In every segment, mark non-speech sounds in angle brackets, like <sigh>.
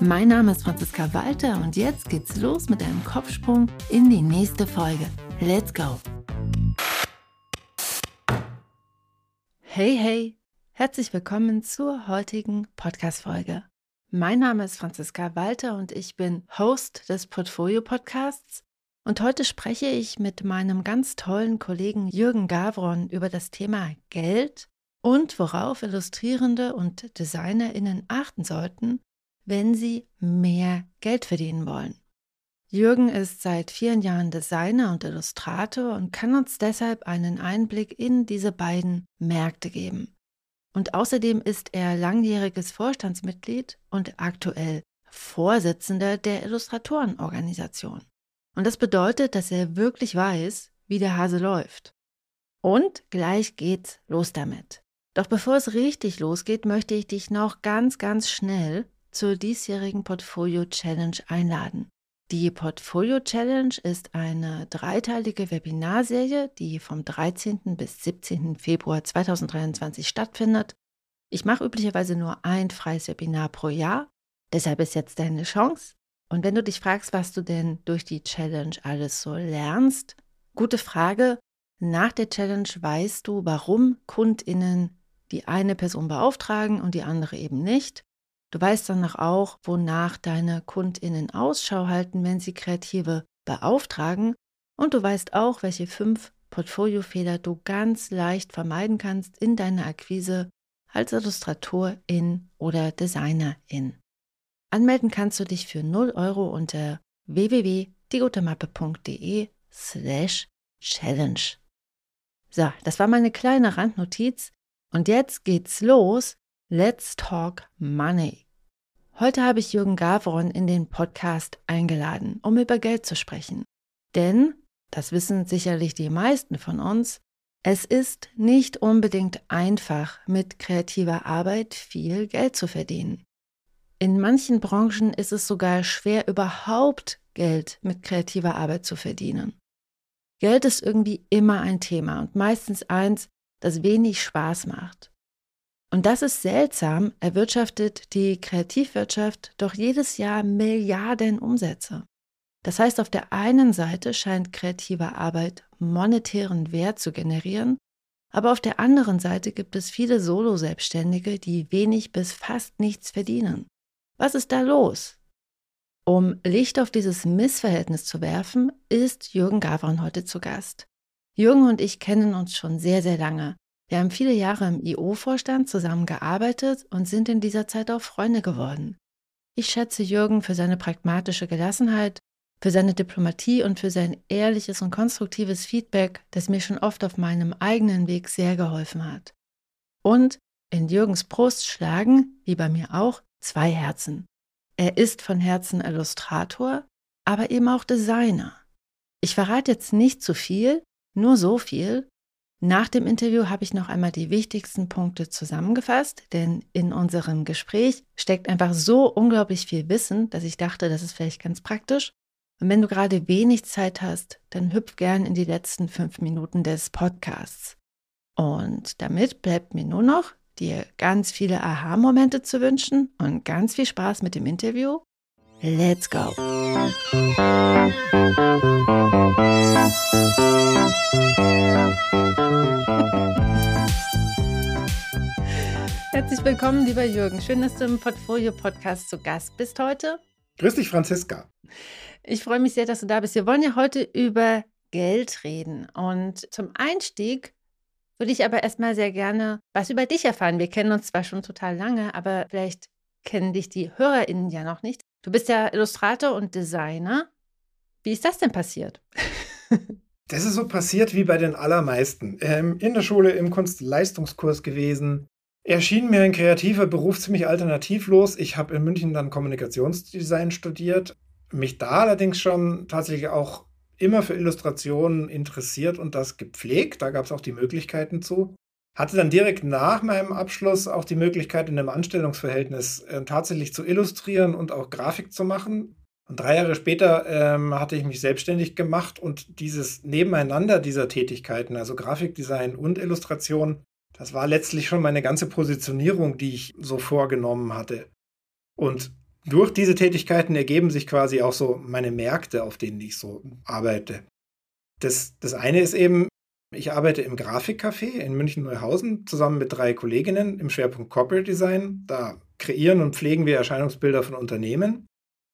Mein Name ist Franziska Walter und jetzt geht's los mit einem Kopfsprung in die nächste Folge. Let's go! Hey, hey! Herzlich willkommen zur heutigen Podcast-Folge. Mein Name ist Franziska Walter und ich bin Host des Portfolio Podcasts. Und heute spreche ich mit meinem ganz tollen Kollegen Jürgen Gavron über das Thema Geld und worauf Illustrierende und DesignerInnen achten sollten, wenn sie mehr Geld verdienen wollen. Jürgen ist seit vielen Jahren Designer und Illustrator und kann uns deshalb einen Einblick in diese beiden Märkte geben. Und außerdem ist er langjähriges Vorstandsmitglied und aktuell Vorsitzender der Illustratorenorganisation. Und das bedeutet, dass er wirklich weiß, wie der Hase läuft. Und gleich geht's los damit. Doch bevor es richtig losgeht, möchte ich dich noch ganz, ganz schnell zur diesjährigen Portfolio Challenge einladen. Die Portfolio Challenge ist eine dreiteilige Webinarserie, die vom 13. bis 17. Februar 2023 stattfindet. Ich mache üblicherweise nur ein freies Webinar pro Jahr, deshalb ist jetzt deine Chance. Und wenn du dich fragst, was du denn durch die Challenge alles so lernst, gute Frage. Nach der Challenge weißt du, warum Kundinnen die eine Person beauftragen und die andere eben nicht. Du weißt danach auch, wonach deine KundInnen Ausschau halten, wenn sie Kreative beauftragen. Und du weißt auch, welche fünf Portfoliofehler du ganz leicht vermeiden kannst in deiner Akquise als Illustratorin oder Designerin. Anmelden kannst du dich für 0 Euro unter www.digotemappe.de slash challenge. So, das war meine kleine Randnotiz. Und jetzt geht's los. Let's talk money. Heute habe ich Jürgen Gavron in den Podcast eingeladen, um über Geld zu sprechen. Denn, das wissen sicherlich die meisten von uns, es ist nicht unbedingt einfach, mit kreativer Arbeit viel Geld zu verdienen. In manchen Branchen ist es sogar schwer, überhaupt Geld mit kreativer Arbeit zu verdienen. Geld ist irgendwie immer ein Thema und meistens eins, das wenig Spaß macht. Und das ist seltsam, erwirtschaftet die Kreativwirtschaft doch jedes Jahr Milliarden Umsätze. Das heißt, auf der einen Seite scheint kreative Arbeit monetären Wert zu generieren, aber auf der anderen Seite gibt es viele Solo-Selbstständige, die wenig bis fast nichts verdienen. Was ist da los? Um Licht auf dieses Missverhältnis zu werfen, ist Jürgen Gavron heute zu Gast. Jürgen und ich kennen uns schon sehr, sehr lange. Wir haben viele Jahre im IO-Vorstand zusammengearbeitet und sind in dieser Zeit auch Freunde geworden. Ich schätze Jürgen für seine pragmatische Gelassenheit, für seine Diplomatie und für sein ehrliches und konstruktives Feedback, das mir schon oft auf meinem eigenen Weg sehr geholfen hat. Und in Jürgens Brust schlagen, wie bei mir auch, zwei Herzen. Er ist von Herzen Illustrator, aber eben auch Designer. Ich verrate jetzt nicht zu viel, nur so viel, nach dem Interview habe ich noch einmal die wichtigsten Punkte zusammengefasst, denn in unserem Gespräch steckt einfach so unglaublich viel Wissen, dass ich dachte, das ist vielleicht ganz praktisch. Und wenn du gerade wenig Zeit hast, dann hüpf gern in die letzten fünf Minuten des Podcasts. Und damit bleibt mir nur noch, dir ganz viele Aha-Momente zu wünschen und ganz viel Spaß mit dem Interview. Let's go! Herzlich willkommen, lieber Jürgen. Schön, dass du im Portfolio-Podcast zu Gast bist heute. Grüß dich, Franziska. Ich freue mich sehr, dass du da bist. Wir wollen ja heute über Geld reden. Und zum Einstieg würde ich aber erstmal sehr gerne was über dich erfahren. Wir kennen uns zwar schon total lange, aber vielleicht kennen dich die HörerInnen ja noch nicht. Du bist ja Illustrator und Designer. Wie ist das denn passiert? <laughs> Das ist so passiert wie bei den allermeisten. Ähm, in der Schule im Kunstleistungskurs gewesen. Erschien mir ein kreativer Beruf ziemlich alternativlos. Ich habe in München dann Kommunikationsdesign studiert, mich da allerdings schon tatsächlich auch immer für Illustrationen interessiert und das gepflegt. Da gab es auch die Möglichkeiten zu. Hatte dann direkt nach meinem Abschluss auch die Möglichkeit, in einem Anstellungsverhältnis äh, tatsächlich zu illustrieren und auch Grafik zu machen. Und drei Jahre später ähm, hatte ich mich selbstständig gemacht und dieses Nebeneinander dieser Tätigkeiten, also Grafikdesign und Illustration, das war letztlich schon meine ganze Positionierung, die ich so vorgenommen hatte. Und durch diese Tätigkeiten ergeben sich quasi auch so meine Märkte, auf denen ich so arbeite. Das, das eine ist eben, ich arbeite im Grafikcafé in München-Neuhausen zusammen mit drei Kolleginnen im Schwerpunkt Corporate Design. Da kreieren und pflegen wir Erscheinungsbilder von Unternehmen.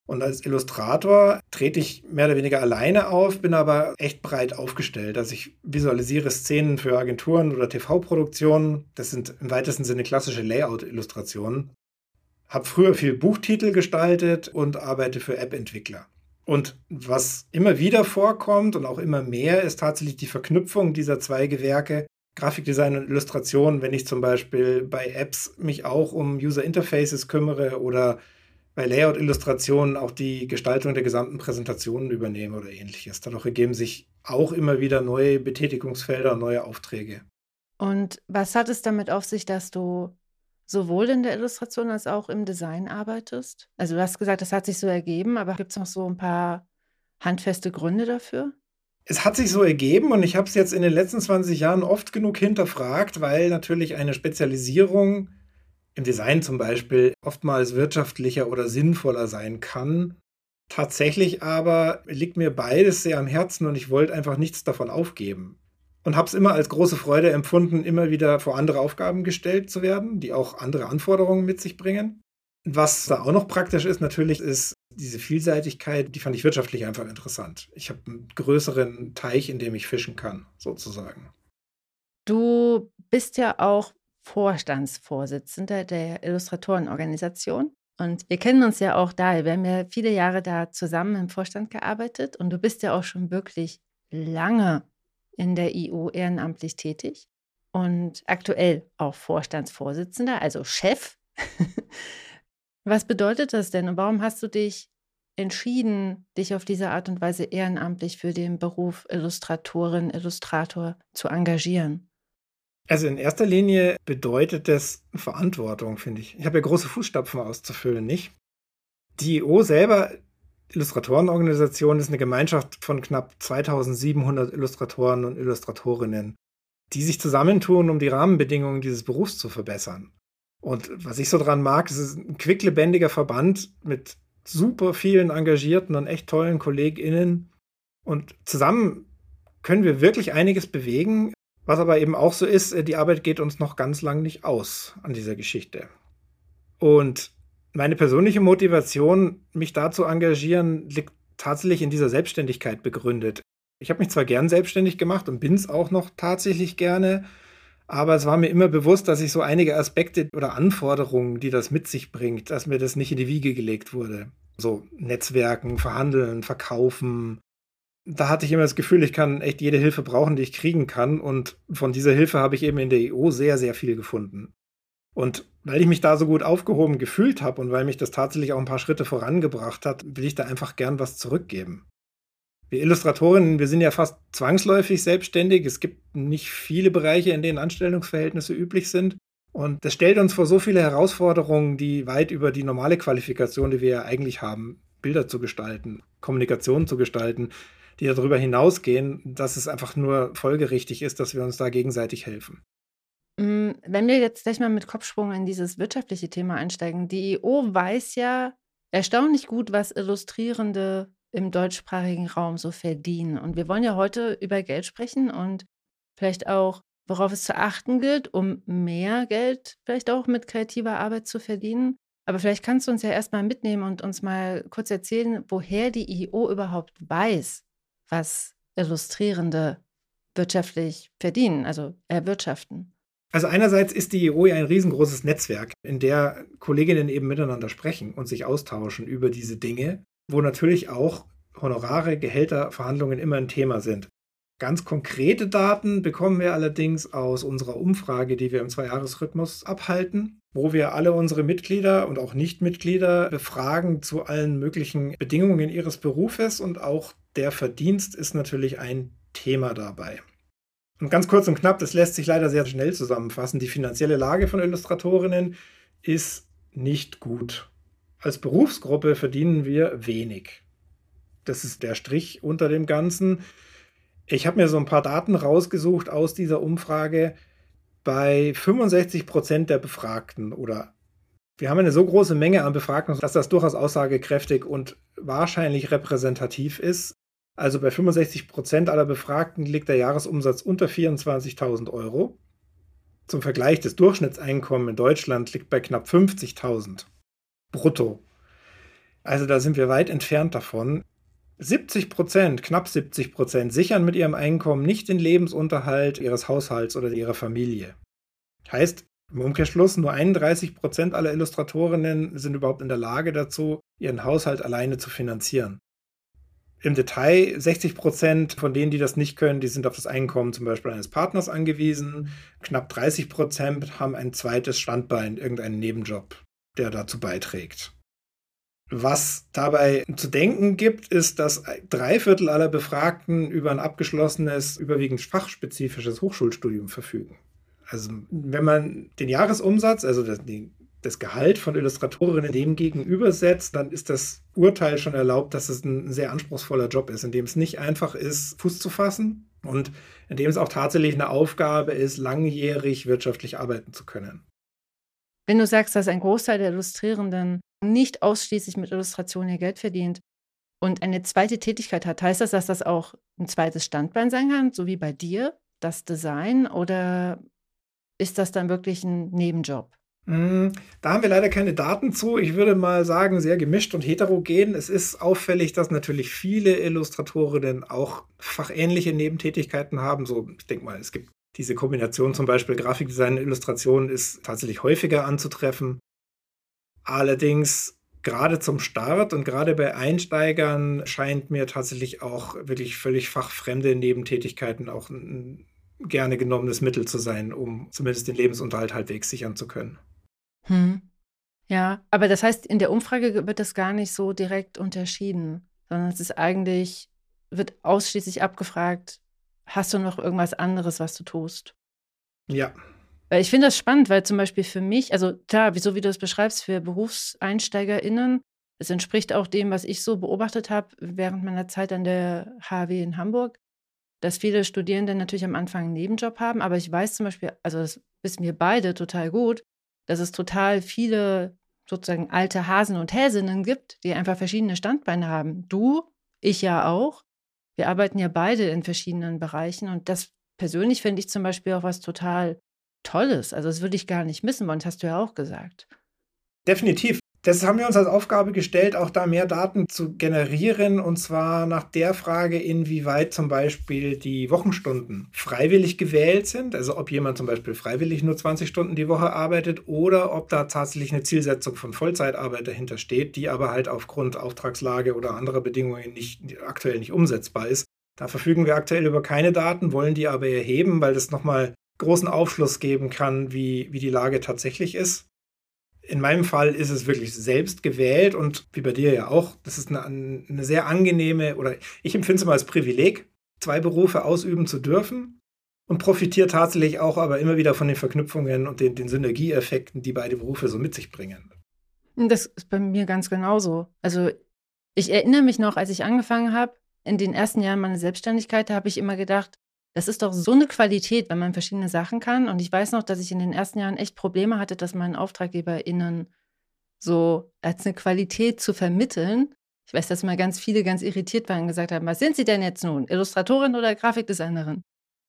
Und als Illustrator trete ich mehr oder weniger alleine auf, bin aber echt breit aufgestellt. Also ich visualisiere Szenen für Agenturen oder TV-Produktionen. Das sind im weitesten Sinne klassische Layout-Illustrationen. Habe früher viel Buchtitel gestaltet und arbeite für App-Entwickler. Und was immer wieder vorkommt und auch immer mehr, ist tatsächlich die Verknüpfung dieser zwei Gewerke, Grafikdesign und Illustration, wenn ich zum Beispiel bei Apps mich auch um User Interfaces kümmere oder bei Layout-Illustrationen auch die Gestaltung der gesamten Präsentationen übernehme oder ähnliches. Dadurch ergeben sich auch immer wieder neue Betätigungsfelder, neue Aufträge. Und was hat es damit auf sich, dass du sowohl in der Illustration als auch im Design arbeitest? Also du hast gesagt, das hat sich so ergeben, aber gibt es noch so ein paar handfeste Gründe dafür? Es hat sich so ergeben und ich habe es jetzt in den letzten 20 Jahren oft genug hinterfragt, weil natürlich eine Spezialisierung im Design zum Beispiel oftmals wirtschaftlicher oder sinnvoller sein kann. Tatsächlich aber liegt mir beides sehr am Herzen und ich wollte einfach nichts davon aufgeben. Und habe es immer als große Freude empfunden, immer wieder vor andere Aufgaben gestellt zu werden, die auch andere Anforderungen mit sich bringen. Was da auch noch praktisch ist, natürlich, ist diese Vielseitigkeit, die fand ich wirtschaftlich einfach interessant. Ich habe einen größeren Teich, in dem ich fischen kann, sozusagen. Du bist ja auch Vorstandsvorsitzender der Illustratorenorganisation. Und wir kennen uns ja auch da. Wir haben ja viele Jahre da zusammen im Vorstand gearbeitet und du bist ja auch schon wirklich lange in der IU ehrenamtlich tätig und aktuell auch Vorstandsvorsitzender, also Chef. <laughs> Was bedeutet das denn und warum hast du dich entschieden, dich auf diese Art und Weise ehrenamtlich für den Beruf Illustratorin, Illustrator zu engagieren? Also in erster Linie bedeutet das Verantwortung, finde ich. Ich habe ja große Fußstapfen auszufüllen, nicht? Die IO selber, Illustratorenorganisation, ist eine Gemeinschaft von knapp 2700 Illustratoren und Illustratorinnen, die sich zusammentun, um die Rahmenbedingungen dieses Berufs zu verbessern. Und was ich so dran mag, es ist ein quicklebendiger Verband mit super vielen engagierten und echt tollen KollegInnen. Und zusammen können wir wirklich einiges bewegen, was aber eben auch so ist, äh, die Arbeit geht uns noch ganz lang nicht aus an dieser Geschichte. Und meine persönliche Motivation, mich da zu engagieren, liegt tatsächlich in dieser Selbstständigkeit begründet. Ich habe mich zwar gern selbstständig gemacht und bin es auch noch tatsächlich gerne, aber es war mir immer bewusst, dass ich so einige Aspekte oder Anforderungen, die das mit sich bringt, dass mir das nicht in die Wiege gelegt wurde. So Netzwerken, Verhandeln, Verkaufen, da hatte ich immer das Gefühl, ich kann echt jede Hilfe brauchen, die ich kriegen kann. Und von dieser Hilfe habe ich eben in der EU sehr, sehr viel gefunden. Und weil ich mich da so gut aufgehoben gefühlt habe und weil mich das tatsächlich auch ein paar Schritte vorangebracht hat, will ich da einfach gern was zurückgeben. Wir Illustratorinnen, wir sind ja fast zwangsläufig selbstständig. Es gibt nicht viele Bereiche, in denen Anstellungsverhältnisse üblich sind. Und das stellt uns vor so viele Herausforderungen, die weit über die normale Qualifikation, die wir ja eigentlich haben, Bilder zu gestalten, Kommunikation zu gestalten, die darüber hinausgehen, dass es einfach nur folgerichtig ist, dass wir uns da gegenseitig helfen. Mm, wenn wir jetzt gleich mal mit Kopfsprung in dieses wirtschaftliche Thema einsteigen, die EU weiß ja erstaunlich gut, was Illustrierende im deutschsprachigen Raum so verdienen. Und wir wollen ja heute über Geld sprechen und vielleicht auch, worauf es zu achten gilt, um mehr Geld vielleicht auch mit kreativer Arbeit zu verdienen. Aber vielleicht kannst du uns ja erstmal mitnehmen und uns mal kurz erzählen, woher die IO überhaupt weiß, was Illustrierende wirtschaftlich verdienen, also erwirtschaften? Also einerseits ist die ja ein riesengroßes Netzwerk, in der Kolleginnen eben miteinander sprechen und sich austauschen über diese Dinge, wo natürlich auch Honorare, Gehälter, Verhandlungen immer ein Thema sind. Ganz konkrete Daten bekommen wir allerdings aus unserer Umfrage, die wir im Zweijahresrhythmus abhalten. wo wir alle unsere Mitglieder und auch Nichtmitglieder befragen zu allen möglichen Bedingungen ihres Berufes und auch der Verdienst ist natürlich ein Thema dabei. Und ganz kurz und knapp, das lässt sich leider sehr schnell zusammenfassen. Die finanzielle Lage von Illustratorinnen ist nicht gut. Als Berufsgruppe verdienen wir wenig. Das ist der Strich unter dem Ganzen. Ich habe mir so ein paar Daten rausgesucht aus dieser Umfrage bei 65 Prozent der Befragten oder wir haben eine so große Menge an Befragten, dass das durchaus aussagekräftig und wahrscheinlich repräsentativ ist. Also bei 65 Prozent aller Befragten liegt der Jahresumsatz unter 24.000 Euro. Zum Vergleich, das Durchschnittseinkommen in Deutschland liegt bei knapp 50.000 brutto. Also da sind wir weit entfernt davon. 70 Prozent, knapp 70 Prozent sichern mit ihrem Einkommen nicht den Lebensunterhalt ihres Haushalts oder ihrer Familie. Heißt im Umkehrschluss, nur 31 Prozent aller Illustratorinnen sind überhaupt in der Lage dazu, ihren Haushalt alleine zu finanzieren. Im Detail 60 Prozent von denen, die das nicht können, die sind auf das Einkommen zum Beispiel eines Partners angewiesen. Knapp 30 Prozent haben ein zweites Standbein, irgendeinen Nebenjob, der dazu beiträgt. Was dabei zu denken gibt, ist, dass drei Viertel aller Befragten über ein abgeschlossenes, überwiegend fachspezifisches Hochschulstudium verfügen. Also wenn man den Jahresumsatz, also das, das Gehalt von Illustratorinnen dem gegenübersetzt, dann ist das Urteil schon erlaubt, dass es ein sehr anspruchsvoller Job ist, in dem es nicht einfach ist, Fuß zu fassen und in dem es auch tatsächlich eine Aufgabe ist, langjährig wirtschaftlich arbeiten zu können. Wenn du sagst, dass ein Großteil der Illustrierenden nicht ausschließlich mit Illustration ihr Geld verdient und eine zweite Tätigkeit hat, heißt das, dass das auch ein zweites Standbein sein kann, so wie bei dir, das Design, oder ist das dann wirklich ein Nebenjob? Hm, da haben wir leider keine Daten zu. Ich würde mal sagen, sehr gemischt und heterogen. Es ist auffällig, dass natürlich viele Illustratorinnen auch fachähnliche Nebentätigkeiten haben. So, ich denke mal, es gibt diese Kombination zum Beispiel Grafikdesign und Illustration ist tatsächlich häufiger anzutreffen. Allerdings gerade zum Start und gerade bei Einsteigern scheint mir tatsächlich auch wirklich völlig fachfremde Nebentätigkeiten auch ein gerne genommenes Mittel zu sein, um zumindest den Lebensunterhalt halbwegs sichern zu können. Hm. Ja, aber das heißt, in der Umfrage wird das gar nicht so direkt unterschieden, sondern es ist eigentlich, wird ausschließlich abgefragt, hast du noch irgendwas anderes, was du tust? Ja. Weil ich finde das spannend, weil zum Beispiel für mich, also klar, so wie du es beschreibst, für BerufseinsteigerInnen, es entspricht auch dem, was ich so beobachtet habe während meiner Zeit an der HW in Hamburg, dass viele Studierende natürlich am Anfang einen Nebenjob haben, aber ich weiß zum Beispiel, also das wissen wir beide total gut, dass es total viele sozusagen alte Hasen und Häsinnen gibt, die einfach verschiedene Standbeine haben. Du, ich ja auch. Wir arbeiten ja beide in verschiedenen Bereichen und das persönlich finde ich zum Beispiel auch was total Tolles. Also das würde ich gar nicht missen wollen, das hast du ja auch gesagt. Definitiv. Das haben wir uns als Aufgabe gestellt, auch da mehr Daten zu generieren, und zwar nach der Frage, inwieweit zum Beispiel die Wochenstunden freiwillig gewählt sind, also ob jemand zum Beispiel freiwillig nur 20 Stunden die Woche arbeitet oder ob da tatsächlich eine Zielsetzung von Vollzeitarbeit dahinter steht, die aber halt aufgrund Auftragslage oder anderer Bedingungen nicht, aktuell nicht umsetzbar ist. Da verfügen wir aktuell über keine Daten, wollen die aber erheben, weil das nochmal großen Aufschluss geben kann, wie, wie die Lage tatsächlich ist. In meinem Fall ist es wirklich selbst gewählt und wie bei dir ja auch, das ist eine, eine sehr angenehme oder ich empfinde es mal als Privileg, zwei Berufe ausüben zu dürfen und profitiere tatsächlich auch aber immer wieder von den Verknüpfungen und den, den Synergieeffekten, die beide Berufe so mit sich bringen. Das ist bei mir ganz genauso. Also ich erinnere mich noch, als ich angefangen habe, in den ersten Jahren meiner Selbstständigkeit, da habe ich immer gedacht, das ist doch so eine Qualität, wenn man verschiedene Sachen kann. Und ich weiß noch, dass ich in den ersten Jahren echt Probleme hatte, das meinen AuftraggeberInnen so als eine Qualität zu vermitteln. Ich weiß, dass mal ganz viele ganz irritiert waren und gesagt haben, was sind Sie denn jetzt nun? Illustratorin oder Grafikdesignerin?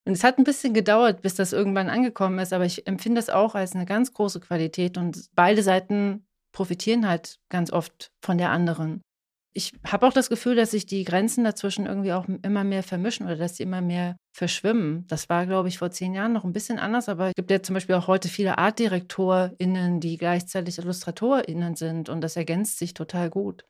Und es hat ein bisschen gedauert, bis das irgendwann angekommen ist, aber ich empfinde das auch als eine ganz große Qualität und beide Seiten profitieren halt ganz oft von der anderen ich habe auch das Gefühl, dass sich die Grenzen dazwischen irgendwie auch immer mehr vermischen oder dass sie immer mehr verschwimmen. Das war, glaube ich, vor zehn Jahren noch ein bisschen anders, aber es gibt ja zum Beispiel auch heute viele ArtdirektorInnen, die gleichzeitig IllustratorInnen sind und das ergänzt sich total gut.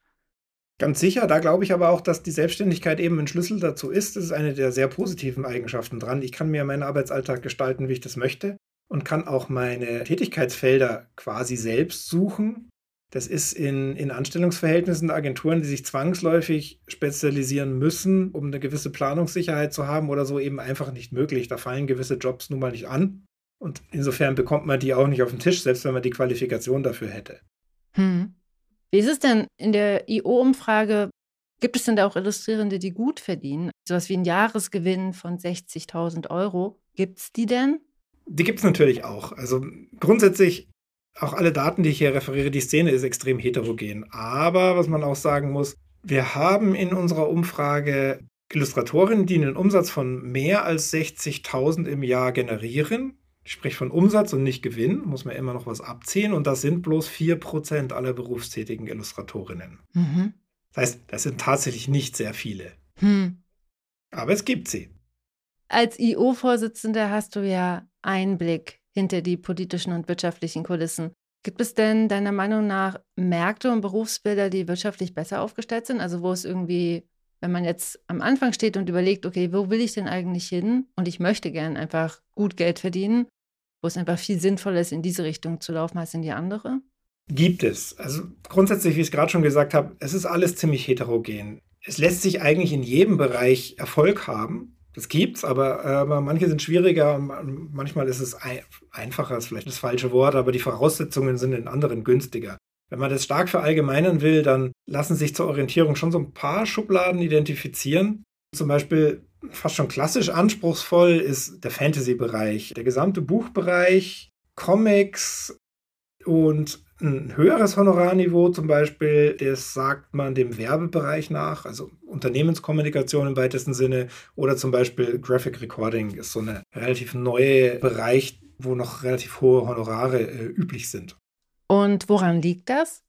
Ganz sicher, da glaube ich aber auch, dass die Selbstständigkeit eben ein Schlüssel dazu ist. Das ist eine der sehr positiven Eigenschaften dran. Ich kann mir meinen Arbeitsalltag gestalten, wie ich das möchte. und kann auch meine Tätigkeitsfelder quasi selbst suchen. Das ist in, in Anstellungsverhältnissen Agenturen, die sich zwangsläufig spezialisieren müssen, um eine gewisse Planungssicherheit zu haben oder so, eben einfach nicht möglich. Da fallen gewisse Jobs nun mal nicht an. Und insofern bekommt man die auch nicht auf den Tisch, selbst wenn man die Qualifikation dafür hätte. Hm. Wie ist es denn in der IO-Umfrage? Gibt es denn da auch Illustrierende, die gut verdienen? Sowas wie ein Jahresgewinn von 60.000 Euro. Gibt es die denn? Die gibt es natürlich auch. Also grundsätzlich auch alle Daten, die ich hier referiere, die Szene ist extrem heterogen. Aber was man auch sagen muss, wir haben in unserer Umfrage Illustratorinnen, die einen Umsatz von mehr als 60.000 im Jahr generieren. Ich spreche von Umsatz und nicht Gewinn, muss man immer noch was abziehen. Und das sind bloß 4% aller berufstätigen Illustratorinnen. Mhm. Das heißt, das sind tatsächlich nicht sehr viele. Hm. Aber es gibt sie. Als IO-Vorsitzender hast du ja Einblick hinter die politischen und wirtschaftlichen Kulissen. Gibt es denn deiner Meinung nach Märkte und Berufsbilder, die wirtschaftlich besser aufgestellt sind? Also wo es irgendwie, wenn man jetzt am Anfang steht und überlegt, okay, wo will ich denn eigentlich hin? Und ich möchte gern einfach gut Geld verdienen, wo es einfach viel sinnvoller ist, in diese Richtung zu laufen als in die andere? Gibt es. Also grundsätzlich, wie ich es gerade schon gesagt habe, es ist alles ziemlich heterogen. Es lässt sich eigentlich in jedem Bereich Erfolg haben. Das gibt's, aber, aber manche sind schwieriger. Manchmal ist es ein, einfacher, ist vielleicht das falsche Wort, aber die Voraussetzungen sind in anderen günstiger. Wenn man das stark verallgemeinern will, dann lassen sich zur Orientierung schon so ein paar Schubladen identifizieren. Zum Beispiel fast schon klassisch anspruchsvoll ist der Fantasy-Bereich, der gesamte Buchbereich, Comics und ein höheres Honorarniveau zum Beispiel, das sagt man dem Werbebereich nach, also Unternehmenskommunikation im weitesten Sinne oder zum Beispiel Graphic Recording ist so ein relativ neuer Bereich, wo noch relativ hohe Honorare äh, üblich sind. Und woran liegt das?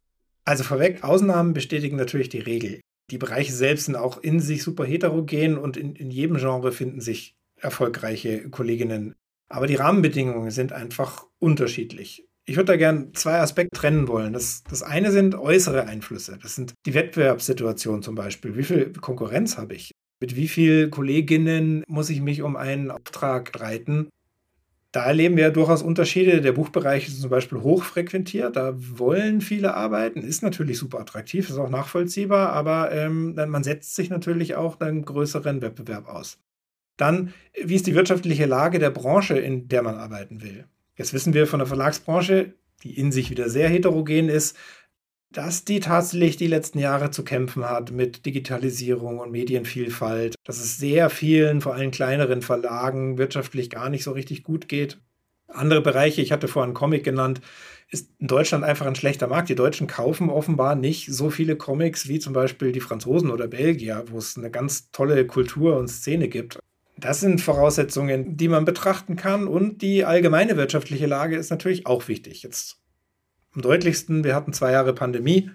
Also vorweg, Ausnahmen bestätigen natürlich die Regel. Die Bereiche selbst sind auch in sich super heterogen und in, in jedem Genre finden sich erfolgreiche Kolleginnen. Aber die Rahmenbedingungen sind einfach unterschiedlich. Ich würde da gerne zwei Aspekte trennen wollen. Das, das eine sind äußere Einflüsse. Das sind die Wettbewerbssituation zum Beispiel. Wie viel Konkurrenz habe ich? Mit wie vielen Kolleginnen muss ich mich um einen Auftrag reiten? Da erleben wir durchaus Unterschiede. Der Buchbereich ist zum Beispiel hochfrequentiert. Da wollen viele arbeiten. Ist natürlich super attraktiv, ist auch nachvollziehbar, aber ähm, man setzt sich natürlich auch einem größeren Wettbewerb aus. Dann, wie ist die wirtschaftliche Lage der Branche, in der man arbeiten will? Jetzt wissen wir von der Verlagsbranche, die in sich wieder sehr heterogen ist, dass die tatsächlich die letzten Jahre zu kämpfen hat mit Digitalisierung und Medienvielfalt, dass es sehr vielen, vor allem kleineren Verlagen wirtschaftlich gar nicht so richtig gut geht. Andere Bereiche, ich hatte vorhin Comic genannt, ist in Deutschland einfach ein schlechter Markt. Die Deutschen kaufen offenbar nicht so viele Comics wie zum Beispiel die Franzosen oder Belgier, wo es eine ganz tolle Kultur und Szene gibt. Das sind Voraussetzungen, die man betrachten kann und die allgemeine wirtschaftliche Lage ist natürlich auch wichtig. Jetzt am deutlichsten, wir hatten zwei Jahre Pandemie.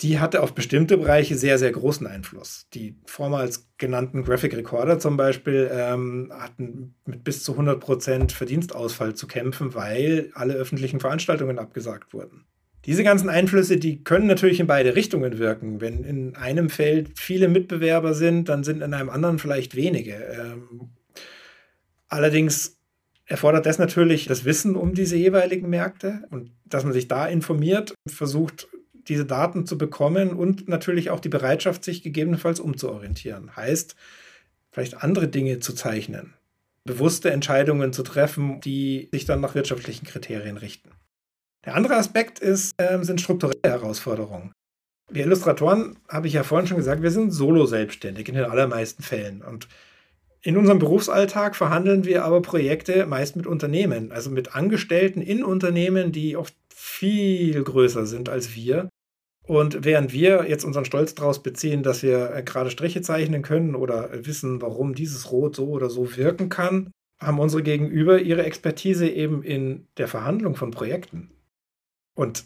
Die hatte auf bestimmte Bereiche sehr, sehr großen Einfluss. Die vormals genannten Graphic Recorder zum Beispiel ähm, hatten mit bis zu 100% Verdienstausfall zu kämpfen, weil alle öffentlichen Veranstaltungen abgesagt wurden. Diese ganzen Einflüsse, die können natürlich in beide Richtungen wirken. Wenn in einem Feld viele Mitbewerber sind, dann sind in einem anderen vielleicht wenige. Ähm, allerdings erfordert das natürlich das Wissen um diese jeweiligen Märkte und dass man sich da informiert, versucht, diese Daten zu bekommen und natürlich auch die Bereitschaft, sich gegebenenfalls umzuorientieren. Heißt, vielleicht andere Dinge zu zeichnen, bewusste Entscheidungen zu treffen, die sich dann nach wirtschaftlichen Kriterien richten. Der andere Aspekt ist, äh, sind strukturelle Herausforderungen. Wir Illustratoren, habe ich ja vorhin schon gesagt, wir sind solo selbstständig in den allermeisten Fällen. Und in unserem Berufsalltag verhandeln wir aber Projekte meist mit Unternehmen, also mit Angestellten in Unternehmen, die oft viel größer sind als wir. Und während wir jetzt unseren Stolz daraus beziehen, dass wir äh, gerade Striche zeichnen können oder wissen, warum dieses Rot so oder so wirken kann, haben unsere Gegenüber ihre Expertise eben in der Verhandlung von Projekten. Und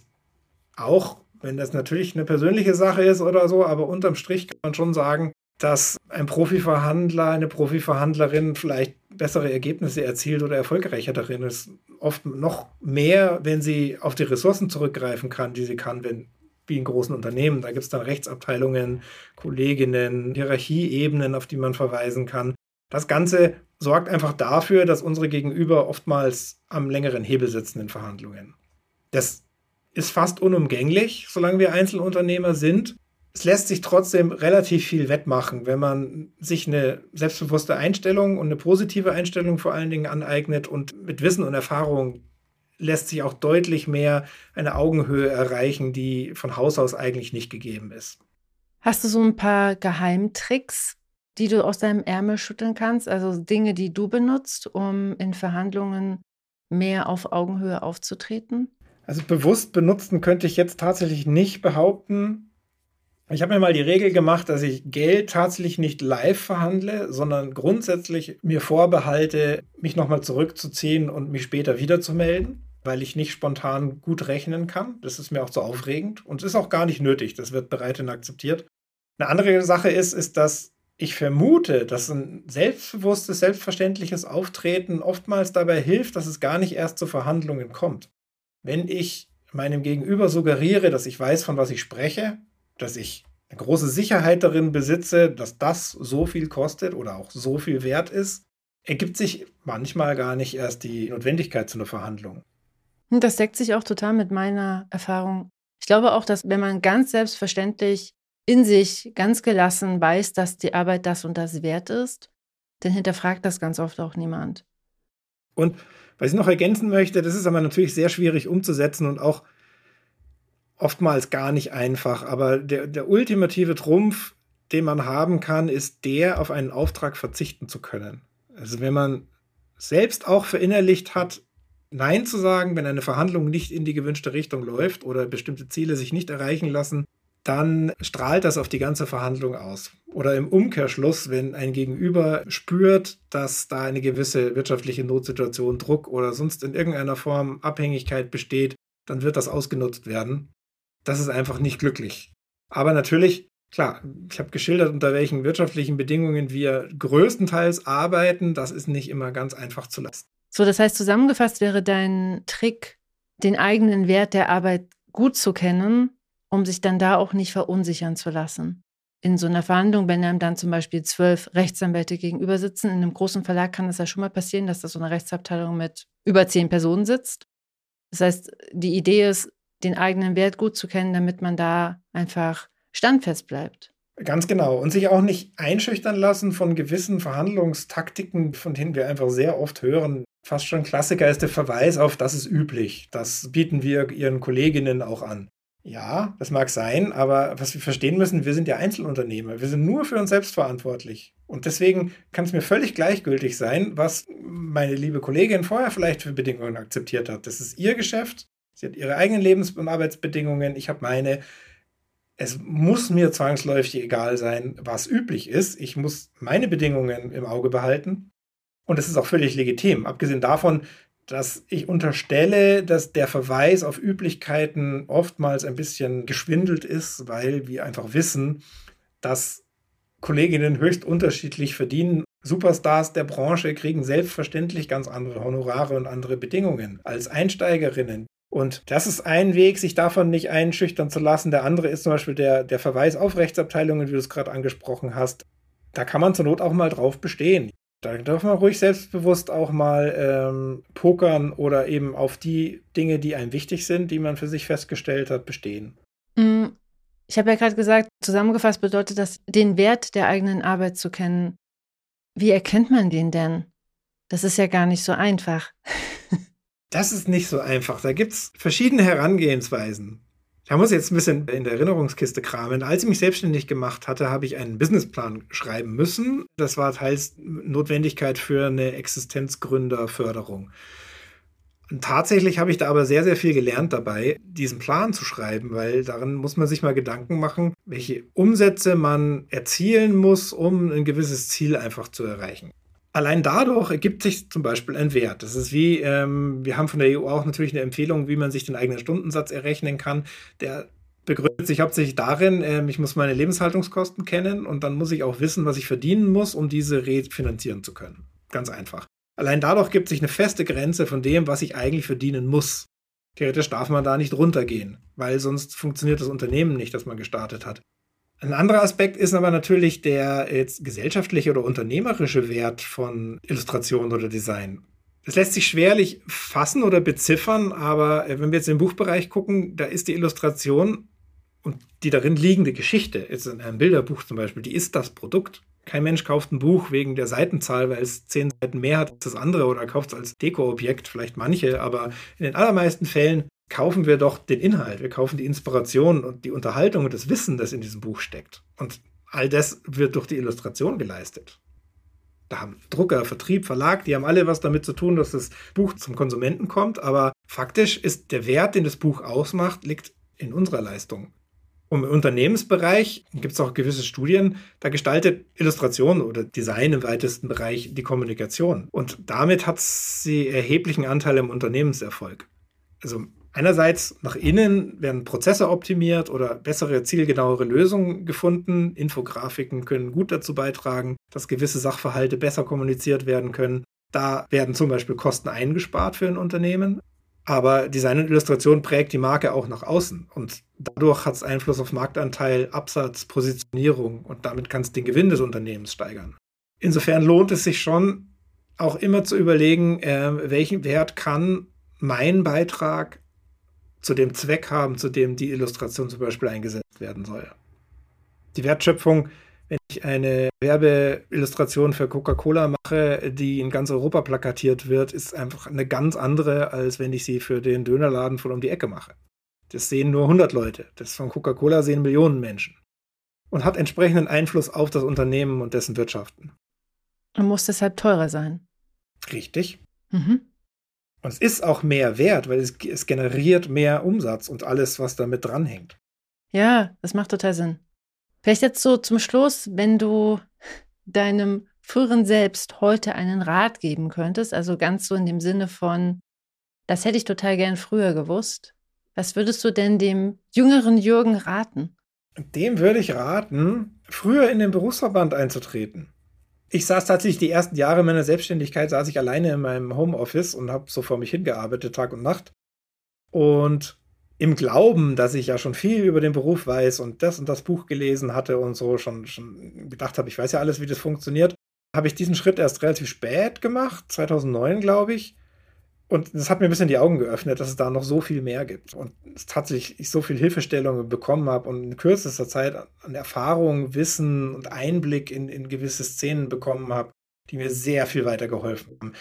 auch wenn das natürlich eine persönliche Sache ist oder so, aber unterm Strich kann man schon sagen, dass ein Profiverhandler, eine Profiverhandlerin vielleicht bessere Ergebnisse erzielt oder erfolgreicher darin ist. Oft noch mehr, wenn sie auf die Ressourcen zurückgreifen kann, die sie kann, wenn, wie in großen Unternehmen. Da gibt es dann Rechtsabteilungen, Kolleginnen, Hierarchieebenen, auf die man verweisen kann. Das Ganze sorgt einfach dafür, dass unsere Gegenüber oftmals am längeren Hebel sitzen in Verhandlungen. Das ist fast unumgänglich, solange wir Einzelunternehmer sind. Es lässt sich trotzdem relativ viel wettmachen, wenn man sich eine selbstbewusste Einstellung und eine positive Einstellung vor allen Dingen aneignet und mit Wissen und Erfahrung lässt sich auch deutlich mehr eine Augenhöhe erreichen, die von Haus aus eigentlich nicht gegeben ist. Hast du so ein paar Geheimtricks, die du aus deinem Ärmel schütteln kannst? Also Dinge, die du benutzt, um in Verhandlungen mehr auf Augenhöhe aufzutreten? Also bewusst benutzen könnte ich jetzt tatsächlich nicht behaupten. Ich habe mir mal die Regel gemacht, dass ich Geld tatsächlich nicht live verhandle, sondern grundsätzlich mir vorbehalte, mich nochmal zurückzuziehen und mich später wiederzumelden, weil ich nicht spontan gut rechnen kann. Das ist mir auch zu aufregend und ist auch gar nicht nötig. Das wird bereit und akzeptiert. Eine andere Sache ist, ist, dass ich vermute, dass ein selbstbewusstes, selbstverständliches Auftreten oftmals dabei hilft, dass es gar nicht erst zu Verhandlungen kommt. Wenn ich meinem Gegenüber suggeriere, dass ich weiß, von was ich spreche, dass ich eine große Sicherheit darin besitze, dass das so viel kostet oder auch so viel wert ist, ergibt sich manchmal gar nicht erst die Notwendigkeit zu einer Verhandlung. Das deckt sich auch total mit meiner Erfahrung. Ich glaube auch, dass wenn man ganz selbstverständlich in sich ganz gelassen weiß, dass die Arbeit das und das wert ist, dann hinterfragt das ganz oft auch niemand. Und was ich noch ergänzen möchte, das ist aber natürlich sehr schwierig umzusetzen und auch oftmals gar nicht einfach. Aber der, der ultimative Trumpf, den man haben kann, ist der, auf einen Auftrag verzichten zu können. Also wenn man selbst auch verinnerlicht hat, Nein zu sagen, wenn eine Verhandlung nicht in die gewünschte Richtung läuft oder bestimmte Ziele sich nicht erreichen lassen, dann strahlt das auf die ganze Verhandlung aus. Oder im Umkehrschluss, wenn ein Gegenüber spürt, dass da eine gewisse wirtschaftliche Notsituation, Druck oder sonst in irgendeiner Form Abhängigkeit besteht, dann wird das ausgenutzt werden. Das ist einfach nicht glücklich. Aber natürlich, klar, ich habe geschildert, unter welchen wirtschaftlichen Bedingungen wir größtenteils arbeiten. Das ist nicht immer ganz einfach zu lassen. So, das heißt, zusammengefasst wäre dein Trick, den eigenen Wert der Arbeit gut zu kennen um sich dann da auch nicht verunsichern zu lassen. In so einer Verhandlung, wenn einem dann zum Beispiel zwölf Rechtsanwälte gegenüber sitzen, in einem großen Verlag kann es ja schon mal passieren, dass da so eine Rechtsabteilung mit über zehn Personen sitzt. Das heißt, die Idee ist, den eigenen Wert gut zu kennen, damit man da einfach standfest bleibt. Ganz genau. Und sich auch nicht einschüchtern lassen von gewissen Verhandlungstaktiken, von denen wir einfach sehr oft hören. Fast schon Klassiker ist der Verweis auf, das ist üblich. Das bieten wir ihren Kolleginnen auch an. Ja, das mag sein, aber was wir verstehen müssen, wir sind ja Einzelunternehmer. Wir sind nur für uns selbst verantwortlich. Und deswegen kann es mir völlig gleichgültig sein, was meine liebe Kollegin vorher vielleicht für Bedingungen akzeptiert hat. Das ist ihr Geschäft. Sie hat ihre eigenen Lebens- und Arbeitsbedingungen. Ich habe meine. Es muss mir zwangsläufig egal sein, was üblich ist. Ich muss meine Bedingungen im Auge behalten. Und das ist auch völlig legitim. Abgesehen davon dass ich unterstelle, dass der Verweis auf Üblichkeiten oftmals ein bisschen geschwindelt ist, weil wir einfach wissen, dass Kolleginnen höchst unterschiedlich verdienen. Superstars der Branche kriegen selbstverständlich ganz andere Honorare und andere Bedingungen als Einsteigerinnen. Und das ist ein Weg, sich davon nicht einschüchtern zu lassen. Der andere ist zum Beispiel der, der Verweis auf Rechtsabteilungen, wie du es gerade angesprochen hast. Da kann man zur Not auch mal drauf bestehen. Da darf man ruhig selbstbewusst auch mal ähm, pokern oder eben auf die Dinge, die einem wichtig sind, die man für sich festgestellt hat, bestehen. Mm, ich habe ja gerade gesagt, zusammengefasst bedeutet das, den Wert der eigenen Arbeit zu kennen. Wie erkennt man den denn? Das ist ja gar nicht so einfach. <laughs> das ist nicht so einfach. Da gibt es verschiedene Herangehensweisen. Da muss ich jetzt ein bisschen in der Erinnerungskiste kramen. Als ich mich selbstständig gemacht hatte, habe ich einen Businessplan schreiben müssen. Das war teils Notwendigkeit für eine Existenzgründerförderung. Und tatsächlich habe ich da aber sehr, sehr viel gelernt dabei, diesen Plan zu schreiben, weil darin muss man sich mal Gedanken machen, welche Umsätze man erzielen muss, um ein gewisses Ziel einfach zu erreichen. Allein dadurch ergibt sich zum Beispiel ein Wert. Das ist wie, ähm, wir haben von der EU auch natürlich eine Empfehlung, wie man sich den eigenen Stundensatz errechnen kann. Der begründet sich hauptsächlich darin, ähm, ich muss meine Lebenshaltungskosten kennen und dann muss ich auch wissen, was ich verdienen muss, um diese refinanzieren zu können. Ganz einfach. Allein dadurch gibt sich eine feste Grenze von dem, was ich eigentlich verdienen muss. Theoretisch darf man da nicht runtergehen, weil sonst funktioniert das Unternehmen nicht, das man gestartet hat. Ein anderer Aspekt ist aber natürlich der jetzt gesellschaftliche oder unternehmerische Wert von Illustration oder Design. Es lässt sich schwerlich fassen oder beziffern, aber äh, wenn wir jetzt im Buchbereich gucken, da ist die Illustration und die darin liegende Geschichte, jetzt in einem Bilderbuch zum Beispiel, die ist das Produkt. Kein Mensch kauft ein Buch wegen der Seitenzahl, weil es zehn Seiten mehr hat als das andere oder kauft es als Dekoobjekt, vielleicht manche, aber in den allermeisten Fällen kaufen wir doch den Inhalt, wir kaufen die Inspiration und die Unterhaltung und das Wissen, das in diesem Buch steckt. Und all das wird durch die Illustration geleistet. Da haben Drucker, Vertrieb, Verlag, die haben alle was damit zu tun, dass das Buch zum Konsumenten kommt, aber faktisch ist der Wert, den das Buch ausmacht, liegt in unserer Leistung. Und im Unternehmensbereich gibt es auch gewisse Studien, da gestaltet Illustration oder Design im weitesten Bereich die Kommunikation. Und damit hat sie erheblichen Anteil im Unternehmenserfolg. Also einerseits nach innen werden Prozesse optimiert oder bessere, zielgenauere Lösungen gefunden. Infografiken können gut dazu beitragen, dass gewisse Sachverhalte besser kommuniziert werden können. Da werden zum Beispiel Kosten eingespart für ein Unternehmen. Aber Design und Illustration prägt die Marke auch nach außen und dadurch hat es Einfluss auf Marktanteil, Absatz, Positionierung und damit kann es den Gewinn des Unternehmens steigern. Insofern lohnt es sich schon auch immer zu überlegen, äh, welchen Wert kann mein Beitrag zu dem Zweck haben, zu dem die Illustration zum Beispiel eingesetzt werden soll. Die Wertschöpfung wenn ich eine Werbeillustration für Coca-Cola mache, die in ganz Europa plakatiert wird, ist einfach eine ganz andere, als wenn ich sie für den Dönerladen von um die Ecke mache. Das sehen nur 100 Leute. Das von Coca-Cola sehen Millionen Menschen. Und hat entsprechenden Einfluss auf das Unternehmen und dessen Wirtschaften. Und muss deshalb teurer sein. Richtig. Mhm. Und es ist auch mehr wert, weil es, es generiert mehr Umsatz und alles, was damit dranhängt. Ja, das macht total Sinn. Vielleicht jetzt so zum Schluss, wenn du deinem früheren Selbst heute einen Rat geben könntest, also ganz so in dem Sinne von, das hätte ich total gern früher gewusst. Was würdest du denn dem jüngeren Jürgen raten? Dem würde ich raten, früher in den Berufsverband einzutreten. Ich saß tatsächlich die ersten Jahre meiner Selbstständigkeit, saß ich alleine in meinem Homeoffice und habe so vor mich hingearbeitet, Tag und Nacht. Und im Glauben, dass ich ja schon viel über den Beruf weiß und das und das Buch gelesen hatte und so schon, schon gedacht habe, ich weiß ja alles, wie das funktioniert, habe ich diesen Schritt erst relativ spät gemacht, 2009 glaube ich. Und das hat mir ein bisschen die Augen geöffnet, dass es da noch so viel mehr gibt. Und tatsächlich ich so viel Hilfestellungen bekommen habe und in kürzester Zeit an Erfahrung, Wissen und Einblick in, in gewisse Szenen bekommen habe, die mir sehr viel weitergeholfen haben.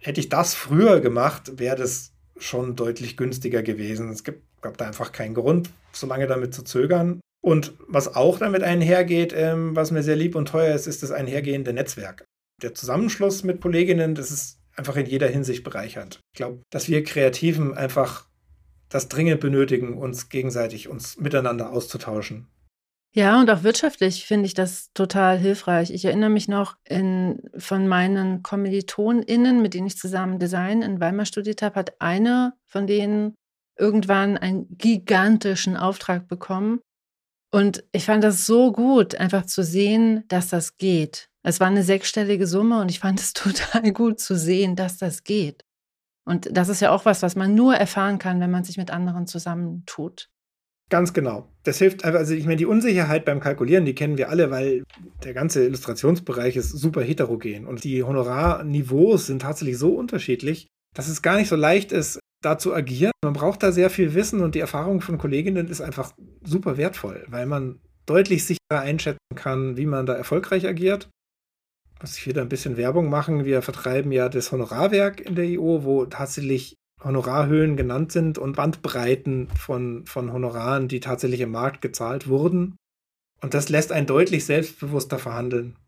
Hätte ich das früher gemacht, wäre das schon deutlich günstiger gewesen. Es gibt, gab da einfach keinen Grund, so lange damit zu zögern. Und was auch damit einhergeht, ähm, was mir sehr lieb und teuer ist, ist das einhergehende Netzwerk. Der Zusammenschluss mit Kolleginnen, das ist einfach in jeder Hinsicht bereichernd. Ich glaube, dass wir Kreativen einfach das dringend benötigen, uns gegenseitig, uns miteinander auszutauschen. Ja, und auch wirtschaftlich finde ich das total hilfreich. Ich erinnere mich noch in, von meinen KommilitonInnen, mit denen ich zusammen Design in Weimar studiert habe, hat eine von denen irgendwann einen gigantischen Auftrag bekommen. Und ich fand das so gut, einfach zu sehen, dass das geht. Es war eine sechsstellige Summe und ich fand es <laughs> total gut zu sehen, dass das geht. Und das ist ja auch was, was man nur erfahren kann, wenn man sich mit anderen zusammentut. Ganz genau. Das hilft einfach, also ich meine, die Unsicherheit beim Kalkulieren, die kennen wir alle, weil der ganze Illustrationsbereich ist super heterogen und die Honorarniveaus sind tatsächlich so unterschiedlich, dass es gar nicht so leicht ist, da zu agieren. Man braucht da sehr viel Wissen und die Erfahrung von Kolleginnen ist einfach super wertvoll, weil man deutlich sicherer einschätzen kann, wie man da erfolgreich agiert. Muss ich wieder ein bisschen Werbung machen. Wir vertreiben ja das Honorarwerk in der IO, wo tatsächlich Honorarhöhen genannt sind und Bandbreiten von, von Honoraren, die tatsächlich im Markt gezahlt wurden. Und das lässt einen deutlich selbstbewusster verhandeln.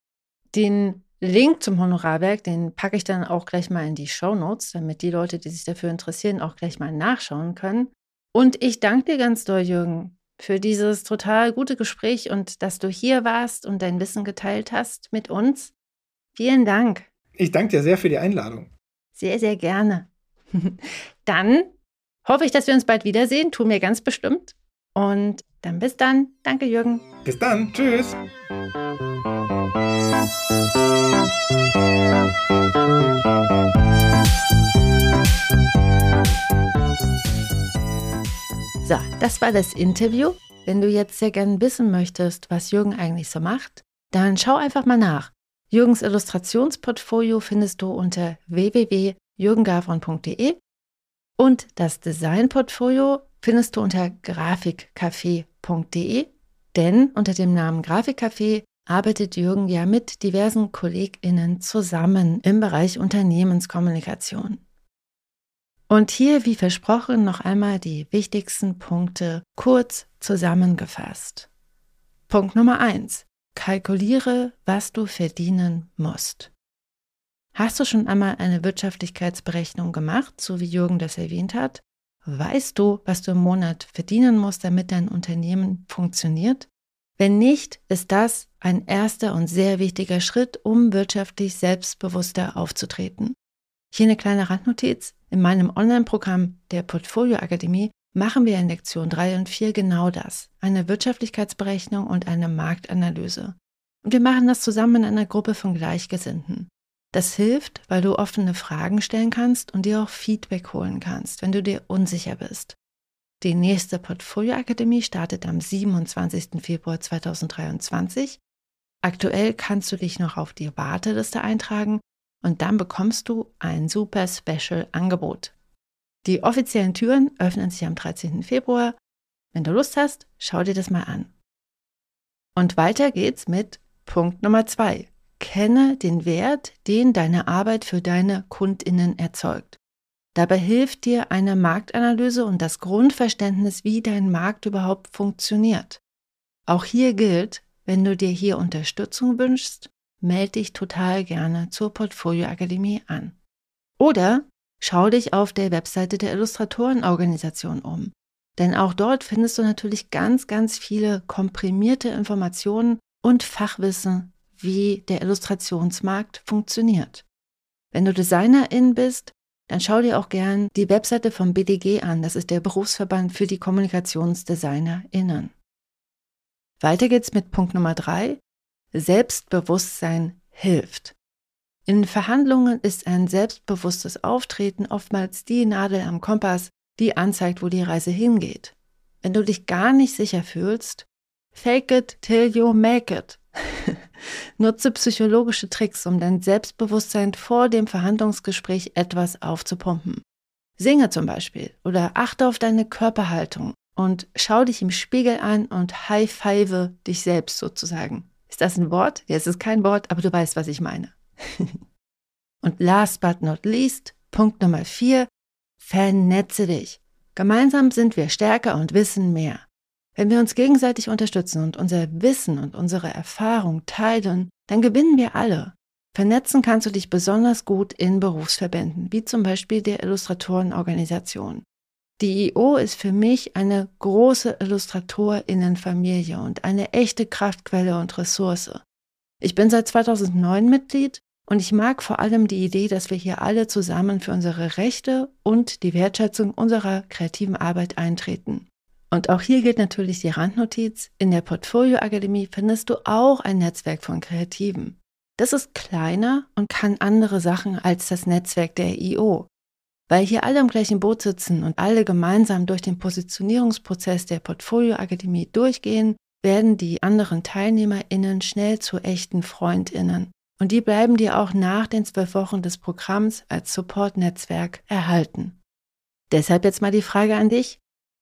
Den Link zum Honorarwerk, den packe ich dann auch gleich mal in die Show Notes, damit die Leute, die sich dafür interessieren, auch gleich mal nachschauen können. Und ich danke dir ganz doll, Jürgen, für dieses total gute Gespräch und dass du hier warst und dein Wissen geteilt hast mit uns. Vielen Dank. Ich danke dir sehr für die Einladung. Sehr, sehr gerne. <laughs> Dann hoffe ich, dass wir uns bald wiedersehen. Tun wir ganz bestimmt. Und dann bis dann. Danke, Jürgen. Bis dann. Tschüss. So, das war das Interview. wenn du jetzt sehr gerne wissen möchtest, was Jürgen eigentlich so macht, dann schau einfach mal nach. Jürgens Illustrationsportfolio findest du unter www.jürgengavron.de und das Designportfolio findest du unter grafikcafé.de, denn unter dem Namen Grafikcafé arbeitet Jürgen ja mit diversen KollegInnen zusammen im Bereich Unternehmenskommunikation. Und hier, wie versprochen, noch einmal die wichtigsten Punkte kurz zusammengefasst. Punkt Nummer eins: Kalkuliere, was du verdienen musst. Hast du schon einmal eine Wirtschaftlichkeitsberechnung gemacht, so wie Jürgen das erwähnt hat? Weißt du, was du im Monat verdienen musst, damit dein Unternehmen funktioniert? Wenn nicht, ist das ein erster und sehr wichtiger Schritt, um wirtschaftlich selbstbewusster aufzutreten. Hier eine kleine Randnotiz. In meinem Online-Programm der Portfolio Akademie machen wir in Lektion 3 und 4 genau das. Eine Wirtschaftlichkeitsberechnung und eine Marktanalyse. Und wir machen das zusammen in einer Gruppe von Gleichgesinnten. Das hilft, weil du offene Fragen stellen kannst und dir auch Feedback holen kannst, wenn du dir unsicher bist. Die nächste Portfolio-Akademie startet am 27. Februar 2023. Aktuell kannst du dich noch auf die Warteliste eintragen und dann bekommst du ein super Special-Angebot. Die offiziellen Türen öffnen sich am 13. Februar. Wenn du Lust hast, schau dir das mal an. Und weiter geht's mit Punkt Nummer zwei. Kenne den Wert, den deine Arbeit für deine Kundinnen erzeugt. Dabei hilft dir eine Marktanalyse und das Grundverständnis, wie dein Markt überhaupt funktioniert. Auch hier gilt, wenn du dir hier Unterstützung wünschst, melde dich total gerne zur Portfolio Akademie an. Oder schau dich auf der Webseite der Illustratorenorganisation um. Denn auch dort findest du natürlich ganz, ganz viele komprimierte Informationen und Fachwissen wie der Illustrationsmarkt funktioniert. Wenn du Designerin bist, dann schau dir auch gern die Webseite vom BDG an. Das ist der Berufsverband für die KommunikationsdesignerInnen. Weiter geht's mit Punkt Nummer drei. Selbstbewusstsein hilft. In Verhandlungen ist ein selbstbewusstes Auftreten oftmals die Nadel am Kompass, die anzeigt, wo die Reise hingeht. Wenn du dich gar nicht sicher fühlst, fake it till you make it. <laughs> Nutze psychologische Tricks, um dein Selbstbewusstsein vor dem Verhandlungsgespräch etwas aufzupumpen. Singe zum Beispiel oder achte auf deine Körperhaltung und schau dich im Spiegel an und high-five dich selbst sozusagen. Ist das ein Wort? Ja, es ist kein Wort, aber du weißt, was ich meine. <laughs> und last but not least, Punkt Nummer vier, vernetze dich. Gemeinsam sind wir stärker und wissen mehr. Wenn wir uns gegenseitig unterstützen und unser Wissen und unsere Erfahrung teilen, dann gewinnen wir alle. Vernetzen kannst du dich besonders gut in Berufsverbänden, wie zum Beispiel der Illustratorenorganisation. Die IO ist für mich eine große Illustratorinnenfamilie und eine echte Kraftquelle und Ressource. Ich bin seit 2009 Mitglied und ich mag vor allem die Idee, dass wir hier alle zusammen für unsere Rechte und die Wertschätzung unserer kreativen Arbeit eintreten. Und auch hier gilt natürlich die Randnotiz. In der Portfolio Akademie findest du auch ein Netzwerk von Kreativen. Das ist kleiner und kann andere Sachen als das Netzwerk der IO. Weil hier alle im gleichen Boot sitzen und alle gemeinsam durch den Positionierungsprozess der Portfolio Akademie durchgehen, werden die anderen TeilnehmerInnen schnell zu echten FreundInnen. Und die bleiben dir auch nach den zwölf Wochen des Programms als Support-Netzwerk erhalten. Deshalb jetzt mal die Frage an dich.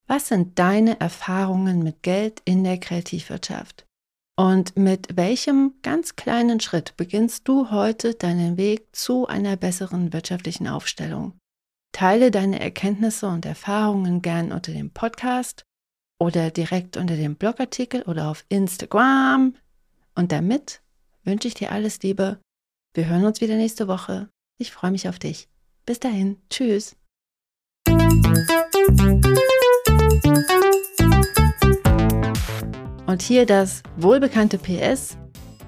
Was sind deine Erfahrungen mit Geld in der Kreativwirtschaft? Und mit welchem ganz kleinen Schritt beginnst du heute deinen Weg zu einer besseren wirtschaftlichen Aufstellung? Teile deine Erkenntnisse und Erfahrungen gern unter dem Podcast oder direkt unter dem Blogartikel oder auf Instagram. Und damit wünsche ich dir alles Liebe. Wir hören uns wieder nächste Woche. Ich freue mich auf dich. Bis dahin. Tschüss. Und hier das wohlbekannte PS.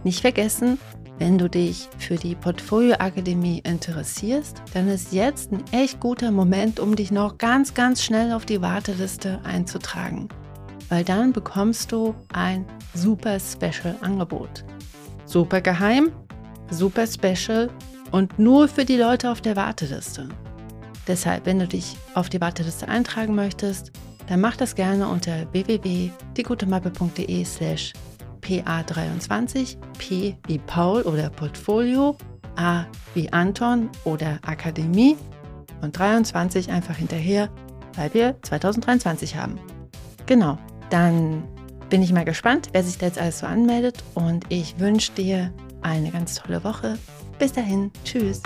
Nicht vergessen, wenn du dich für die Portfolio Akademie interessierst, dann ist jetzt ein echt guter Moment, um dich noch ganz, ganz schnell auf die Warteliste einzutragen. Weil dann bekommst du ein super Special Angebot. Super geheim, super special und nur für die Leute auf der Warteliste. Deshalb, wenn du dich auf die Warteliste eintragen möchtest, dann mach das gerne unter www.diegutemappe.de slash PA23, P wie Paul oder Portfolio, A wie Anton oder Akademie und 23 einfach hinterher, weil wir 2023 haben. Genau, dann bin ich mal gespannt, wer sich da jetzt alles so anmeldet und ich wünsche dir eine ganz tolle Woche. Bis dahin, tschüss.